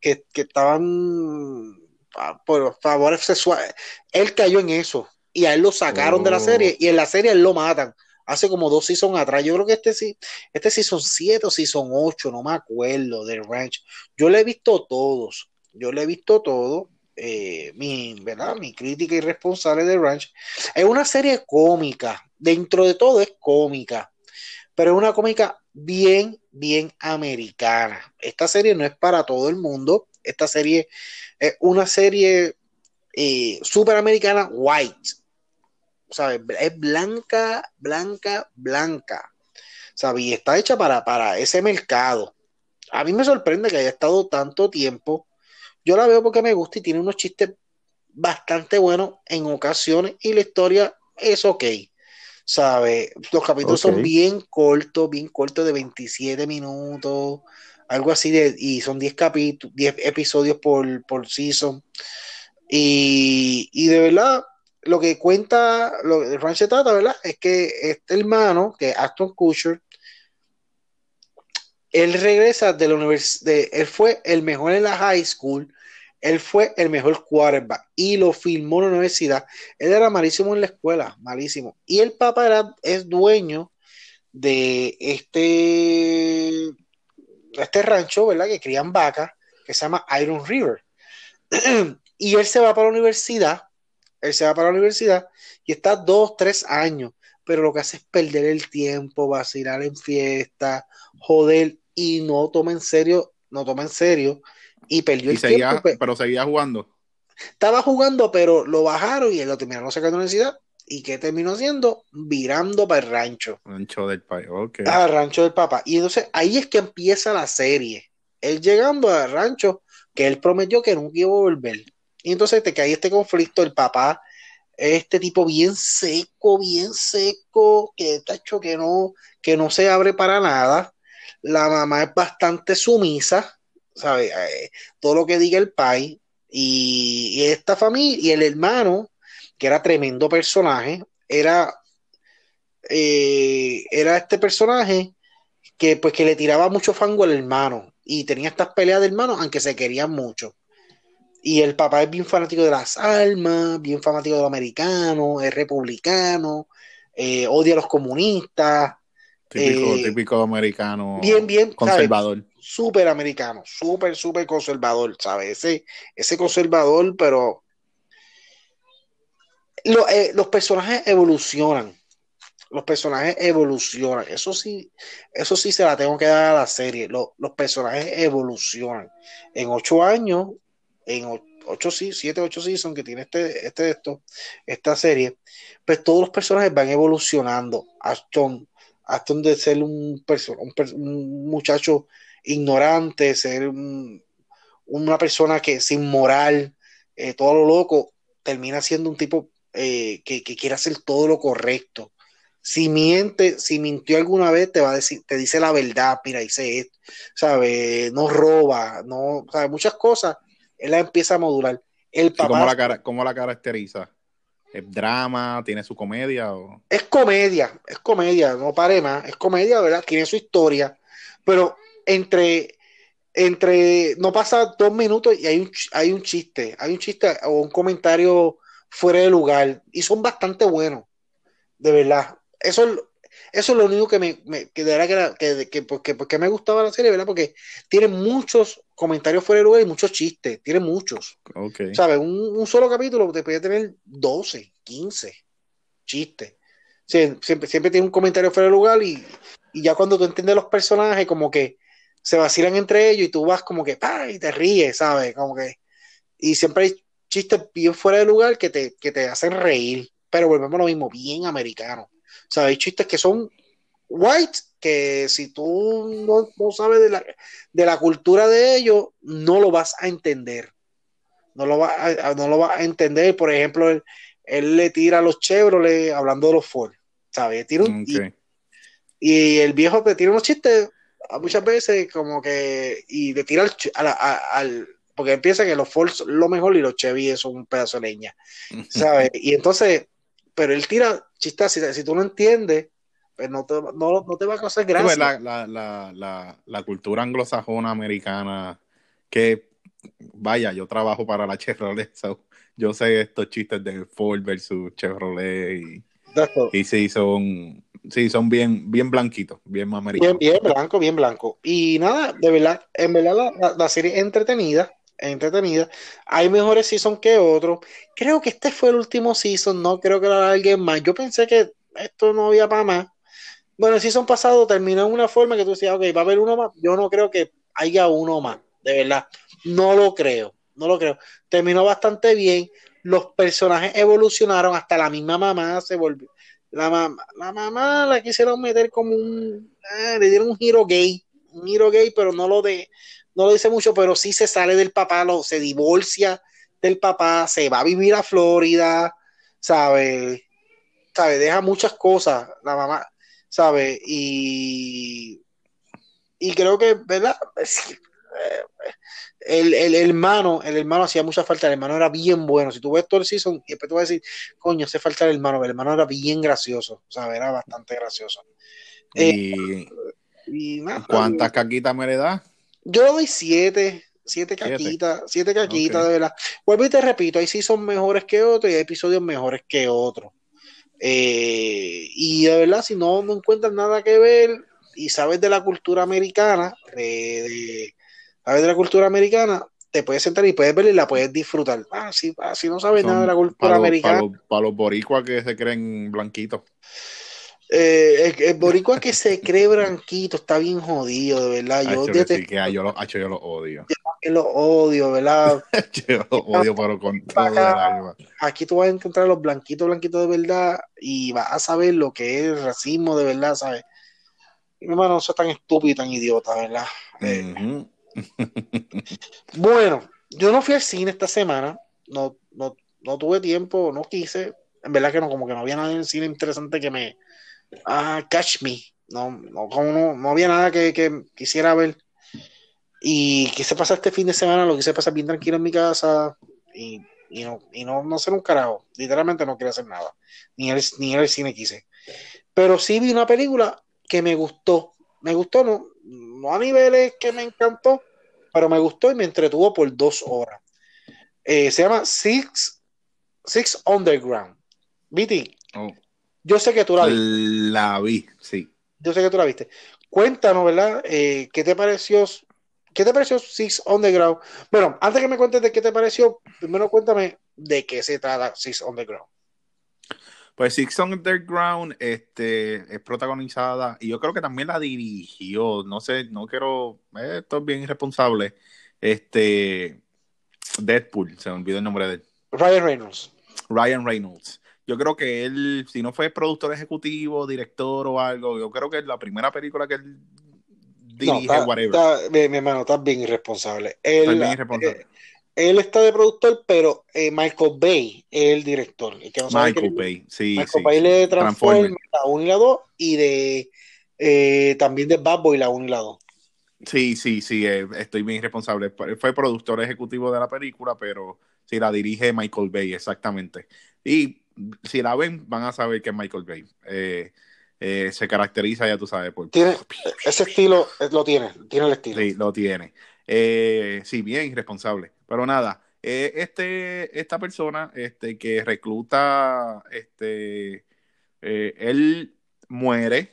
que, que estaban ah, por favores sexuales. Él cayó en eso y a él lo sacaron de la Oh. serie y en la serie él lo matan. Hace como dos seasons atrás. Yo creo que este sí, este season 7 o season 8, no me acuerdo del ranch. Yo le he visto todos. Yo le he visto todo. Eh, mi, ¿verdad? mi crítica irresponsable de Ranch. Es una serie cómica. Dentro de todo es cómica. Pero es una cómica bien, bien americana. Esta serie no es para todo el mundo. Esta serie es una serie eh, super americana, white. ¿Sabes? Es blanca, blanca, blanca. ¿Sabes? Y está hecha para, para ese mercado. A mí me sorprende que haya estado tanto tiempo. Yo la veo porque me gusta y tiene unos chistes bastante bueno en ocasiones y la historia es ok. ¿Sabe? Los capítulos son bien cortos, bien cortos de 27 minutos, algo así, de, y son 10 capítulos, 10 episodios por, por season. Y, y de verdad, lo que cuenta, lo que Frank se trata, ¿verdad? Es que este hermano, que es Aston Kutcher, él regresa de la universidad, él fue el mejor en la high school, él fue el mejor quarterback y lo filmó en la universidad. Él era malísimo en la escuela, malísimo. Y el papá era, es dueño de este, este rancho, ¿verdad? Que crían vacas, que se llama Iron River. y él se va para la universidad, él se va para la universidad y está dos, tres años, pero lo que hace es perder el tiempo, vacilar en fiesta, joder, y no toma en serio, no toma en serio y perdió el tiempo. Pero seguía jugando. Estaba jugando, pero lo bajaron y él lo terminaron sacando de la universidad. ¿Y qué terminó haciendo? Virando para el rancho. Rancho del papá, ok. Rancho del papá. Y entonces ahí es que empieza la serie. Él llegando al rancho que él prometió que nunca iba a volver. Y entonces te cae este conflicto, el papá, este tipo bien seco, bien seco, que hecho que no, que no se abre para nada. La mamá es bastante sumisa, ¿sabes? Eh, todo lo que diga el pai. Y, esta familia, y el hermano, que era tremendo personaje, era, eh, era este personaje que pues que le tiraba mucho fango al hermano y tenía estas peleas de hermanos, aunque se querían mucho. Y el papá es bien fanático de las almas, bien fanático de los americanos, es republicano, eh, odia a los comunistas. Típico, eh, típico americano. Bien, bien. Conservador. Súper americano, súper, súper conservador, ¿sabes? Ese, ese conservador, pero eh, los personajes evolucionan. Los personajes evolucionan. Eso sí, eso sí se la tengo que dar a la serie. los personajes evolucionan. En ocho años, en ocho, siete, ocho seasons que tiene este, este, esto, esta serie, pues todos los personajes van evolucionando. Aston, Aston de ser un, un, muchacho ignorante, ser una persona que sin moral, eh, todo lo loco, termina siendo un tipo eh, que, quiere hacer todo lo correcto. Si miente, si mintió alguna vez, te va a decir, te dice la verdad, mira, dice esto, ¿sabe? No roba, no, sabe, muchas cosas él la empieza a modular. El papá, ¿cómo, la cara, ¿Cómo la caracteriza? ¿Es drama? ¿Tiene su comedia? O... Es comedia, es comedia, no pare más, es comedia, ¿verdad? Tiene su historia, pero entre, entre, no pasa dos minutos y hay un, hay un chiste, hay un chiste o un comentario fuera de lugar y son bastante buenos, de verdad. Eso es, eso es lo único que me, me que, que, que, pues, pues, que, me gustaba la serie, ¿verdad? Porque tiene muchos comentarios fuera de lugar y muchos chistes, tiene muchos. Okay. ¿Sabes? Un, solo capítulo te puede tener 12, 15 chistes. siempre, siempre tiene un comentario fuera de lugar y, y ya cuando tú entiendes los personajes, como que se vacilan entre ellos y tú vas como que, ¡pah! y te ríes, ¿sabes? Como que, y siempre hay chistes bien fuera de lugar que te, que te hacen reír, pero volvemos a lo mismo, bien americano. O sea, hay chistes que son white, que si tú no, sabes de la, de la, cultura de ellos, no lo vas a entender. No lo vas a, no lo vas a entender. Por ejemplo, él, le tira a los Chevrolet hablando de los Ford. ¿Sabes? y, el viejo te tira unos chistes muchas veces como que y le tira al, al porque él piensa que los Ford son lo mejor y los Chevy son un pedazo de leña, ¿sabes? y entonces pero él tira chistes, si, tú no entiendes, pues no te, no, te va a causar pues, gracia. la, la, la, la, cultura anglosajona americana, que vaya, yo trabajo para la Chevrolet, yo sé estos chistes de Ford versus Chevrolet y, y sí, son, sí, son bien, bien blanquitos, bien americanos. Bien, bien blanco, bien blanco. Y nada, de verdad, en verdad la, la serie es entretenida entretenida. Hay mejores seasons que otros. Creo que este fue el último season, no creo que lo alguien más. Yo pensé que esto no había para más. Bueno, el season pasado terminó en una forma que tú decías, ok, va a haber uno más. Yo no creo que haya uno más, de verdad. No lo creo, no lo creo. Terminó bastante bien. Los personajes evolucionaron, hasta la misma mamá se volvió. La mamá, la mamá la quisieron meter como un. Eh, le dieron un giro gay, un giro gay, pero no lo de no lo dice mucho, pero sí se sale del papá, lo, se divorcia del papá, se va a vivir a Florida, ¿sabe? ¿Sabe? Deja muchas cosas, la mamá, ¿sabe? Y, y creo que, ¿verdad? El, el, hermano, el hermano hacía mucha falta, el hermano era bien bueno. Si tú ves todo el season, y después tú vas a decir, coño, hace falta el hermano, el hermano era bien gracioso, ¿sabes? Era bastante gracioso. ¿Y, Eh, y nada, cuántas caquitas me le? Yo le doy siete, siete caquitas, siete caquitas, Ok. de verdad. Vuelvo y te repito, hay sí son mejores que otros y hay episodios mejores que otros. Eh, y de verdad, si no, no encuentras nada que ver y sabes de la cultura americana, de, de- sabes de la cultura americana, te puedes sentar y puedes verla y la puedes disfrutar. Ah, si, ah, si no sabes nada de la cultura para americana, para los- para los boricuas que se creen blanquitos. Eh, el, el boricua que se cree branquito está bien jodido, de verdad. Yo que detesto sí, que, ah, yo lo, hacho, yo lo odio. que lo odio, ¿verdad? yo lo odio, pero con todo el alma. aquí tú vas a encontrar a los blanquitos, blanquitos de verdad y vas a saber lo que es el racismo de verdad, ¿sabes? Mi hermano, no soy tan estúpido y tan idiota, ¿verdad? Eh, bueno, yo no fui al cine esta semana, no, no, no tuve tiempo, no quise, en verdad que no, como que no había nada en el cine interesante que me, ah, catch me, no, no, no, no había nada que, quisiera ver. Y quise pasar este fin de semana, lo quise pasar bien tranquilo en mi casa y, y no, y no, no hacer un carajo, literalmente no quería hacer nada, ni el, ni al cine quise, pero sí vi una película que me gustó, me gustó, no, no a niveles que me encantó, pero me gustó y me entretuvo por dos horas. Eh, se llama Six, Six Underground. Viti, Oh, yo sé que tú la viste, la vi, sí. yo sé que tú la viste. Cuéntanos, ¿verdad? Eh, ¿Qué te pareció? ¿Qué te pareció Six Underground? Bueno, antes que me cuentes de qué te pareció, primero cuéntame de qué se trata Six Underground. Pues Six Underground este, es protagonizada y yo creo que también la dirigió, no sé, no quiero, eh, esto es bien irresponsable, este, Deadpool, se me olvidó el nombre de él, Ryan Reynolds. Ryan Reynolds. Yo creo que él, si no fue productor ejecutivo, director o algo, yo creo que es la primera película que él dirige, no, está, whatever. está- mi, mi hermano, estás bien irresponsable. Él, bien irresponsable. eh, él está de productor, pero eh, Michael Bay es el director. El que no sabe Michael Bay, sí, Michael sí. Bay de Transformers. Transformers, la 1 y la 2, y de eh, también de Bad Boy, la 1 y la 2. Sí, sí, sí, estoy bien responsable. Fue productor ejecutivo de la película, pero sí la dirige Michael Bay, exactamente. Y si la ven, van a saber que es Michael Bay. Eh, eh, se caracteriza, ya tú sabes, por... Tiene, ese estilo eh, lo tiene, tiene el estilo. Sí, lo tiene. Eh, sí, bien irresponsable. Pero nada, eh, este, esta persona este, que recluta, este, él muere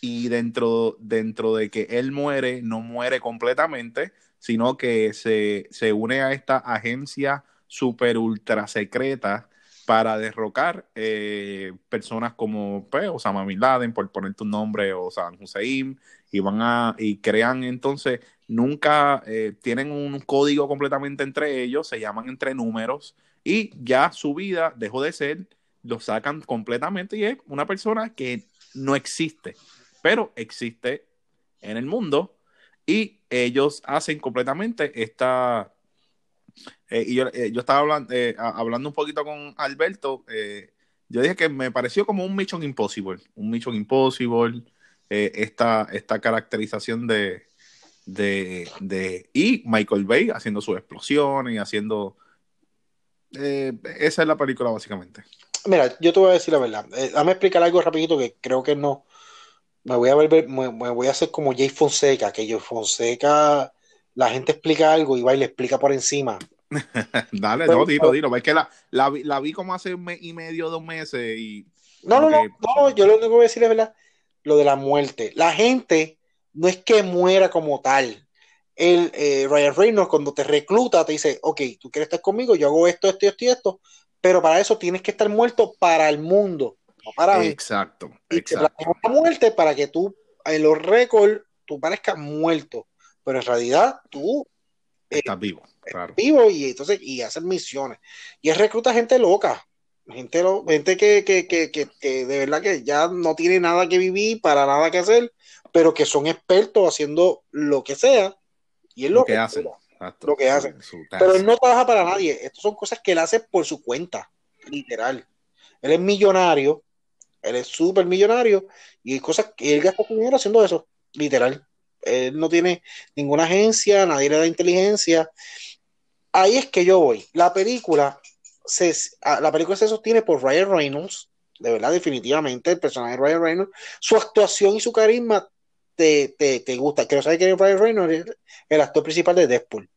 y dentro, dentro de que él muere, no muere completamente, sino que se, se une a esta agencia super ultra secreta para derrocar eh, personas como pues, Osama Bin Laden, por poner tu nombre, o Saddam Hussein, y van a, y crean entonces, nunca eh, tienen un código completamente entre ellos, se llaman entre números, y ya su vida dejó de ser, lo sacan completamente y es una persona que no existe, pero existe en el mundo, y ellos hacen completamente esta... Eh, y yo, eh, yo estaba hablando, eh, hablando un poquito con Alberto, eh, yo dije que me pareció como un Mission Impossible, un Mission Impossible, eh, esta, esta caracterización de, de, de, y Michael Bay haciendo sus explosiones y haciendo eh, esa es la película básicamente. Mira, yo te voy a decir la verdad. Dame explicar algo rapidito que creo que no. Me voy a ver, me, me voy a hacer como Jay Fonseca, que Jay Fonseca, la gente explica algo y va y le explica por encima. Dale, Pero- no, dilo, dilo. Es que la, la, vi- la vi como hace un mes y medio, dos meses y No, no, no, no, yo lo único que voy a decir es verdad, lo de la muerte. La gente no es que muera como tal. El eh, Ryan Reynolds cuando te recluta te dice, ok, tú quieres estar conmigo, yo hago esto, esto, esto y esto, pero para eso tienes que estar muerto para el mundo, no para mí. exacto, Y exacto. la muerte para que tú, en los récords, tú parezcas muerto, pero en realidad tú Estás vivo, claro. vivo y entonces y hacer misiones. Y él recluta gente loca, gente, lo- gente que, que, que, que, de verdad que ya no tiene nada que vivir, para nada que hacer, pero que son expertos haciendo lo que sea. Y él Lo lo, que hacen. lo que hace. Pero él no trabaja para nadie. Estas son cosas que él hace por su cuenta, literal. Él es millonario, él es súper millonario y hay cosas que él gasta dinero haciendo eso, literal. Él no tiene ninguna agencia, nadie le da inteligencia. Ahí es que yo voy. La película se, ah, la película se sostiene por Ryan Reynolds, de verdad, definitivamente, el personaje de Ryan Reynolds, su actuación y su carisma te, te, te gusta. Quiero saber quién es Ryan Reynolds, el actor principal de Deadpool.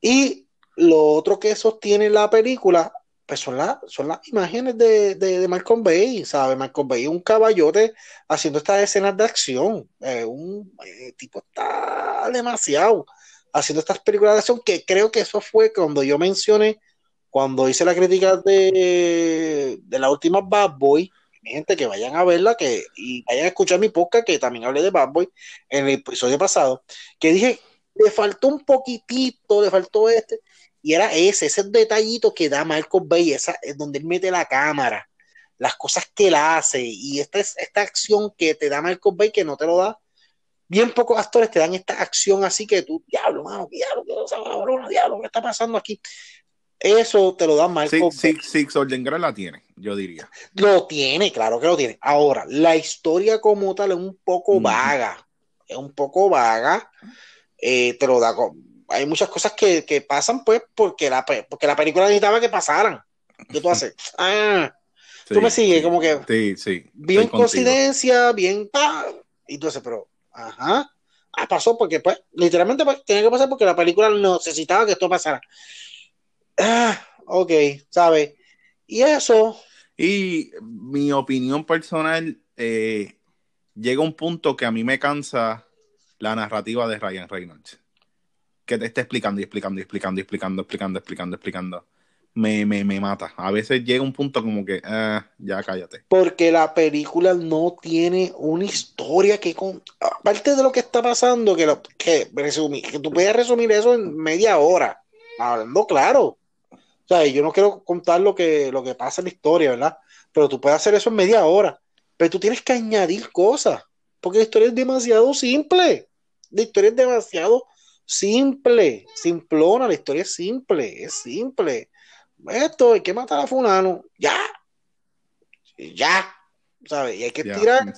Y lo otro que sostiene la película, pues son, son las imágenes de, de, Malcolm Bay, ¿sabes? Malcolm Bay, un caballote haciendo estas escenas de acción. Eh, un tipo está demasiado haciendo estas películas de acción, que creo que eso fue cuando yo mencioné, cuando hice la crítica de, de la última Bad Boy, gente que vayan a verla que, y vayan a escuchar mi podcast, que también hablé de Bad Boy en el episodio pasado, que dije, le faltó un poquitito, le faltó este, y era ese, ese detallito que da Marcos Bay, esa es donde él mete la cámara, las cosas que él hace, y esta, es, esta acción que te da Marcos Bay, que no te lo da, bien pocos actores te dan esta acción así que tú, diablo, mano, diablo, diablo, ¿qué está pasando aquí? Eso te lo da Marco. Six, Six, la tiene, yo diría. Lo tiene, claro que lo tiene. Ahora, la historia como tal es un poco vaga. Es un poco vaga. Eh, te lo da. Hay muchas cosas que, pasan, pues, porque la, porque la película necesitaba que pasaran. ¿Qué tú haces? Ah, tú me sigues, como que. Sí, sí. Bien coincidencia, bien. y tú dices, pero, ajá. Ah, pasó porque, pues, literalmente, pues, tenía que pasar porque la película necesitaba que esto pasara. Ah, ok, ¿sabes? Y eso. Y mi opinión personal, eh, llega un punto que a mí me cansa la narrativa de Ryan Reynolds. Que te esté explicando y explicando y explicando y explicando, explicando, explicando, explicando. Me, me, me mata. A veces llega un punto como que, ah, ya cállate. Porque la película no tiene una historia que, con... aparte de lo que está pasando, que, lo, que, que tú puedes resumir eso en media hora. Hablando claro. O sea, yo no quiero contar lo que, lo que pasa en la historia, ¿verdad? Pero tú puedes hacer eso en media hora. Pero tú tienes que añadir cosas. Porque la historia es demasiado simple. La historia es demasiado simple. Simplona. La historia es simple. Es simple. Esto, hay que matar a Fulano. Ya. Ya. ¿Sabes? Y hay que tirar.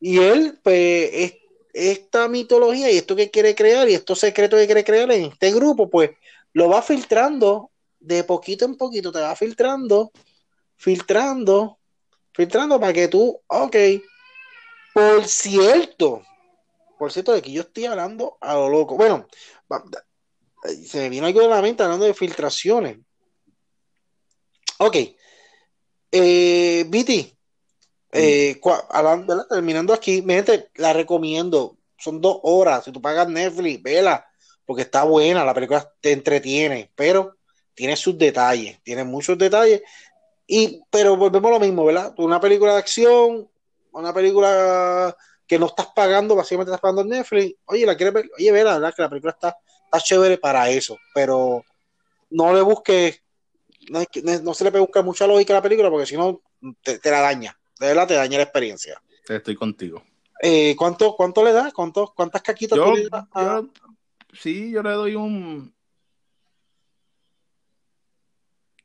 Y él, pues, esta mitología y esto que quiere crear y estos secretos que quiere crear en este grupo, pues, lo va filtrando de poquito en poquito te va filtrando, filtrando, filtrando para que tú, ok, por cierto, por cierto, de que yo estoy hablando a lo loco. Bueno, se me vino algo de la mente hablando de filtraciones. Ok, eh, BT, eh, terminando aquí, mi gente, la recomiendo. Son dos horas. Si tú pagas Netflix, vela, porque está buena, la película te entretiene, pero tiene sus detalles, tiene muchos detalles, y, pero volvemos a lo mismo, ¿verdad? Una película de acción, una película que no estás pagando, básicamente estás pagando Netflix, oye, la quieres ver, oye, ve, la verdad que la película está, está chévere para eso, pero no le busques, no, se le buscar mucha lógica a la película porque si no te, la daña, de verdad te daña la experiencia. Estoy contigo. Eh, ¿cuánto, ¿Cuánto le das? ¿Cuánto, ¿Cuántas caquitas yo, le das? sí, yo le doy un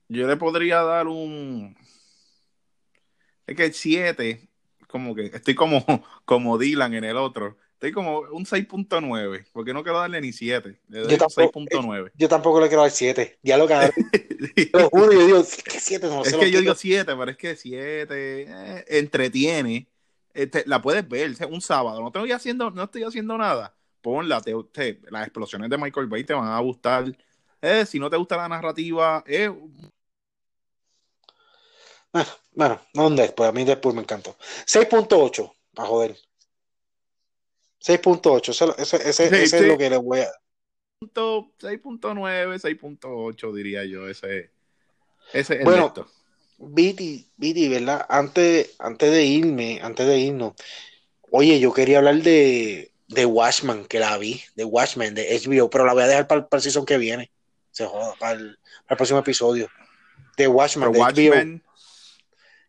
yo le podría dar un. Es que 7, como que estoy como, como Dylan en el otro. Estoy como un 6.9, porque no quiero darle ni 7. Le doy yo, tampoco, 6.9. yo tampoco le quiero dar 7. Ya lo que Pero uno, yo digo, ¿qué 7? No, es que yo digo 7, pero es que 7 eh, entretiene. Este, la puedes ver un sábado. No estoy haciendo, no estoy haciendo nada. Ponla, te, te, las explosiones de Michael Bay te van a gustar. Eh, si no te gusta la narrativa, es bueno, bueno, no después, a mí después me encantó. 6.8, para joder. 6.8, ese, ese, es lo que le voy a 6.9, 6.8 diría yo, ese, ese bueno, Viti, Viti, ¿verdad? Antes, antes de irme, antes de irnos, oye, yo quería hablar de, de Watchman, que la vi, de Watchman, de HBO, pero la voy a dejar para, para el season que viene. Se joda, para el, para el próximo episodio. De Watchman, de Watchmen,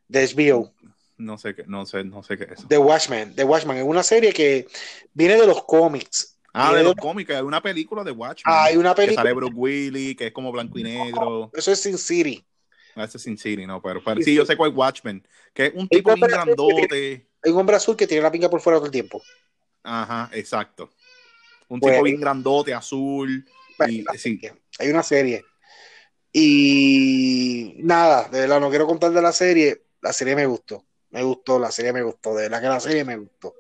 de HBO. No sé qué, no sé, no sé qué es. The Watchmen. The Watchmen es una serie que viene de los cómics. Ah, de de- los cómics, hay una película de Watchmen. Hay una Que película. sale Bruce Willis, que es como blanco y negro. Eso es Sin City. Ah, Ese es Sin City, no, pero, pero Sí, yo sé cuál es Watchmen. Que es un tipo bien que grandote. Hay un hombre azul que tiene la pinga por fuera todo el tiempo. Ajá, exacto. Un Pues- tipo bien grandote, azul. Y, sí, Hay una serie. Y nada, de verdad, no quiero contar de la serie. La serie me gustó. Me gustó, la serie me gustó. De verdad que la serie me gustó.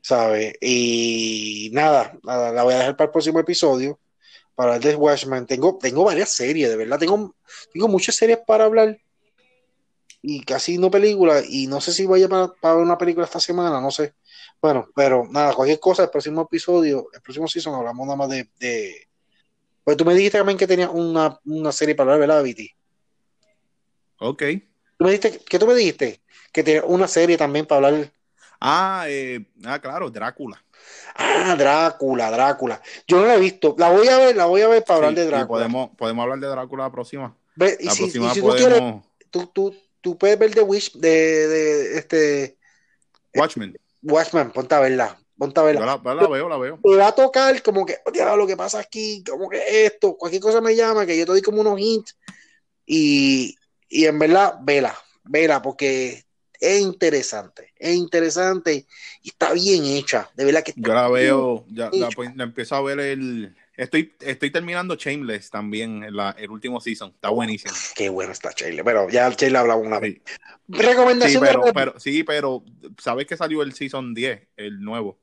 ¿Sabes? Y nada, nada, la voy a dejar para el próximo episodio. Para hablar de Watchmen. Tengo, tengo varias series, de verdad. Tengo, tengo muchas series para hablar. Y casi no películas. Y no sé si vaya para, para una película esta semana, no sé. Bueno, pero nada, cualquier cosa, el próximo episodio, el próximo season, hablamos nada más de, de... Pues tú me dijiste también que tenías una, una serie para hablar, ¿verdad, Viti? ok. Tú me dijiste, ¿qué tú me dijiste? Que tenías una serie también para hablar. Ah, eh, ah, claro, Drácula. Ah, Drácula, Drácula. Yo no la he visto. La voy a ver, la voy a ver para hablar de Drácula. podemos, podemos hablar de Drácula la próxima. Ve, y La si, y próxima si tú quieres, podemos. tú, tú, tú puedes ver The Wish de, de este Watchmen. Watchmen, ponte a verla, ponte a verla. Yo la, veo, la veo. me va a tocar como que, "Hostia, lo que pasa aquí, como que esto, cualquier cosa me llama, que yo te doy como unos hints y, y en verdad, vela, vela, porque es interesante, es interesante y está bien hecha, de verdad que está Yo la veo, ya la, empiezo a ver el. Estoy, estoy terminando Shameless también, la- el último season. Está buenísimo. Qué bueno está Sheila, pero ya Sheila hablaba una vez. Sí, Sí, Recomendación pero, de pero, sí, pero ¿sabes que salió el season 10? El nuevo.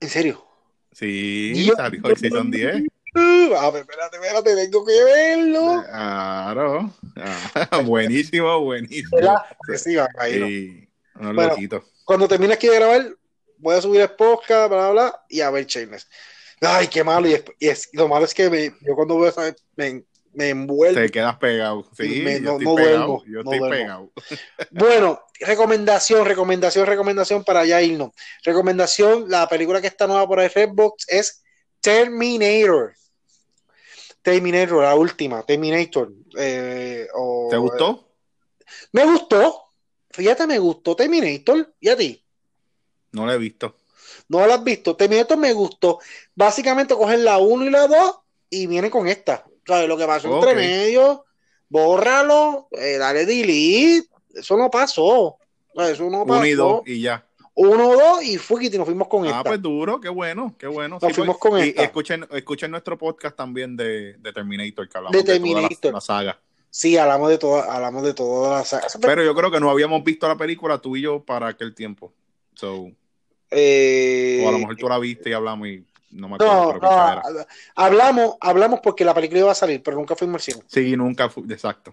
¿En serio? Sí, salió el season 10. Uh, a ver, espérate, espérate, tengo que verlo. Claro. Ah, buenísimo, buenísimo. ¿Verdad? Sí, va, ahí no. Sí, Bueno. Cuando termine aquí de grabar, voy a subir el podcast, bla, bla, bla, y a ver Shameless. Ay, qué malo. Y, es, y es- lo malo es que me- yo cuando veo esa, me, me envuelvo. Te quedas pegado. Sí, Me- yo no- estoy no pegado. duermo, yo estoy pegado. Bueno, recomendación, recomendación, recomendación para ya irnos. Recomendación, la película que está nueva por ahí, Redbox, es Terminator. Terminator, la última, Terminator. eh, o- ¿Te gustó? Me gustó. Fíjate, me gustó Terminator. ¿Y a ti? No la he visto. No la has visto. Terminator me gustó. Básicamente cogen la 1 y la 2 y viene con esta. ¿Sabes? Lo que pasó Ok. entre medio, bórralo, eh, dale delete. Eso no pasó. Eso no pasó. Dos y ya. Uno, dos y fue y nos fuimos con Ah, esta. pues duro, qué bueno, qué bueno. Nos fuimos con y esta. escuchen, escuchen nuestro podcast también de, de Terminator, que hablamos De de, toda la- saga. Sí, hablamos de toda, hablamos de toda la saga. Pero yo creo que no habíamos visto la película tú y yo para aquel tiempo. So, Eh, o a lo mejor tú la viste y hablamos y no me acuerdo. no, no, hablamos, hablamos porque la película iba a salir, pero nunca fuimos al cine. Sí, nunca fue, exacto.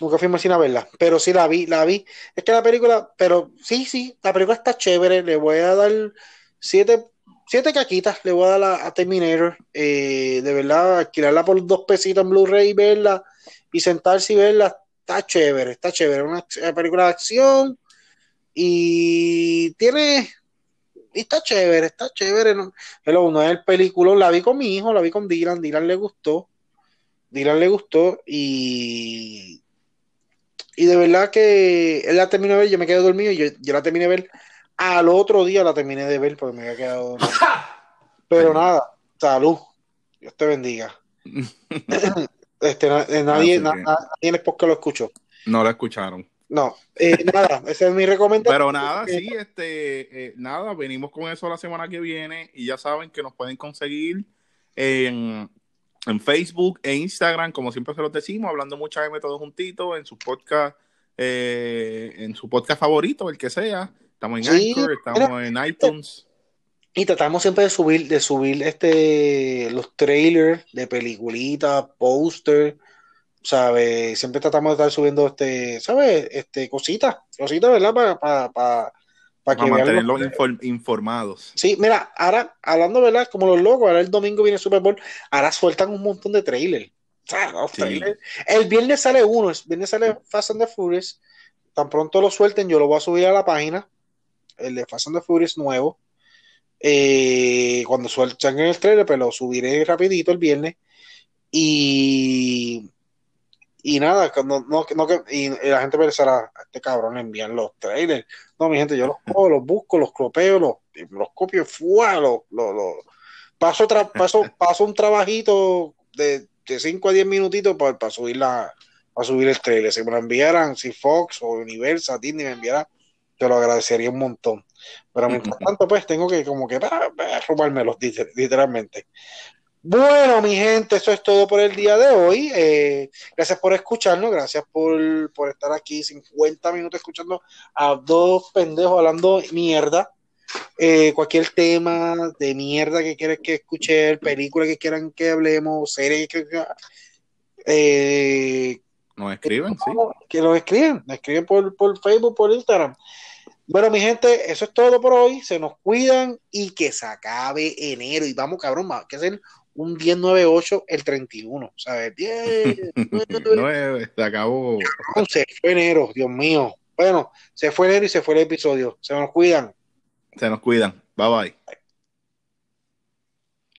Nunca fuimos cine a verla, pero sí la vi, la vi. Es que la película, pero sí, sí, la película está chévere. Le voy a dar siete, siete caquitas, le voy a dar a, Terminator. Eh, de verdad, alquilarla por dos pesitos en Blu-ray y verla y sentarse y verla, está chévere, está chévere. Una película de acción y tiene. Y está chévere, está chévere. No, es el peliculón, la vi con mi hijo, la vi con Dylan, Dylan le gustó. Dylan le gustó y y de verdad que él la terminó de ver, yo me quedé dormido y yo, yo la terminé de ver. Al otro día la terminé de ver porque me había quedado dormido. Pero nada, salud. Dios te bendiga. Este, eh, nadie, na- nadie en el podcast lo escuchó. No la escucharon. No, eh, nada, esa es mi recomendación. Pero nada, sí, este, eh, nada, venimos con eso la semana que viene y ya saben que nos pueden conseguir en, en Facebook e Instagram, como siempre se los decimos, hablando mucha M todos juntitos, en su podcast, eh, en su podcast favorito, el que sea. Estamos en Sí, Anchor, estamos en iTunes. Y tratamos siempre de subir, de subir este los trailers de peliculitas, póster, ¿sabes? Siempre tratamos de estar subiendo este, ¿sabes? Este, cositas, cositas, ¿verdad? Para, para, para, para que mantenerlos inform- informados. Sí, mira, ahora, hablando, ¿verdad? Como los locos, ahora el domingo viene el Super Bowl, ahora sueltan un montón de trailers. O sea, los Sí. trailers. El viernes sale uno, el viernes sale Fast and the Furious. Tan pronto lo suelten, yo lo voy a subir a la página. El de Fast and the Furious nuevo. Eh, cuando sueltan el trailer, pues lo subiré rapidito el viernes. Y, Y nada, no, no, no, y la gente pensará, este cabrón le envían los trailers. No, mi gente, yo los cojo, los busco, los clopeo, los, los copio, fuá, los, los, los, paso, tra, paso, paso un trabajito de, de 5 a 10 minutitos para, para subir la, para subir el trailer. Si me lo enviaran, si Fox o Universal, Disney me enviara, te lo agradecería un montón. Pero mientras tanto, pues tengo que como que para, para robármelos, literalmente. Bueno, mi gente, eso es todo por el día de hoy. Eh, gracias por escucharnos, gracias por, por, estar aquí 50 minutos escuchando a dos pendejos hablando mierda. Eh, cualquier tema de mierda que quieras que escuche, película que quieran que hablemos, serie que eh, nos escriben, sí. Que nos escriben, nos escriben por, por Facebook, por Instagram. Bueno, mi gente, eso es todo por hoy. Se nos cuidan y que se acabe enero. Y vamos, cabrón, que hacer un 10-9-8 el 31. ¿Sabes? 10, 9, se acabó. Se fue enero, Dios mío. Bueno, se fue enero y se fue el episodio. Se nos cuidan. Se nos cuidan. Bye bye.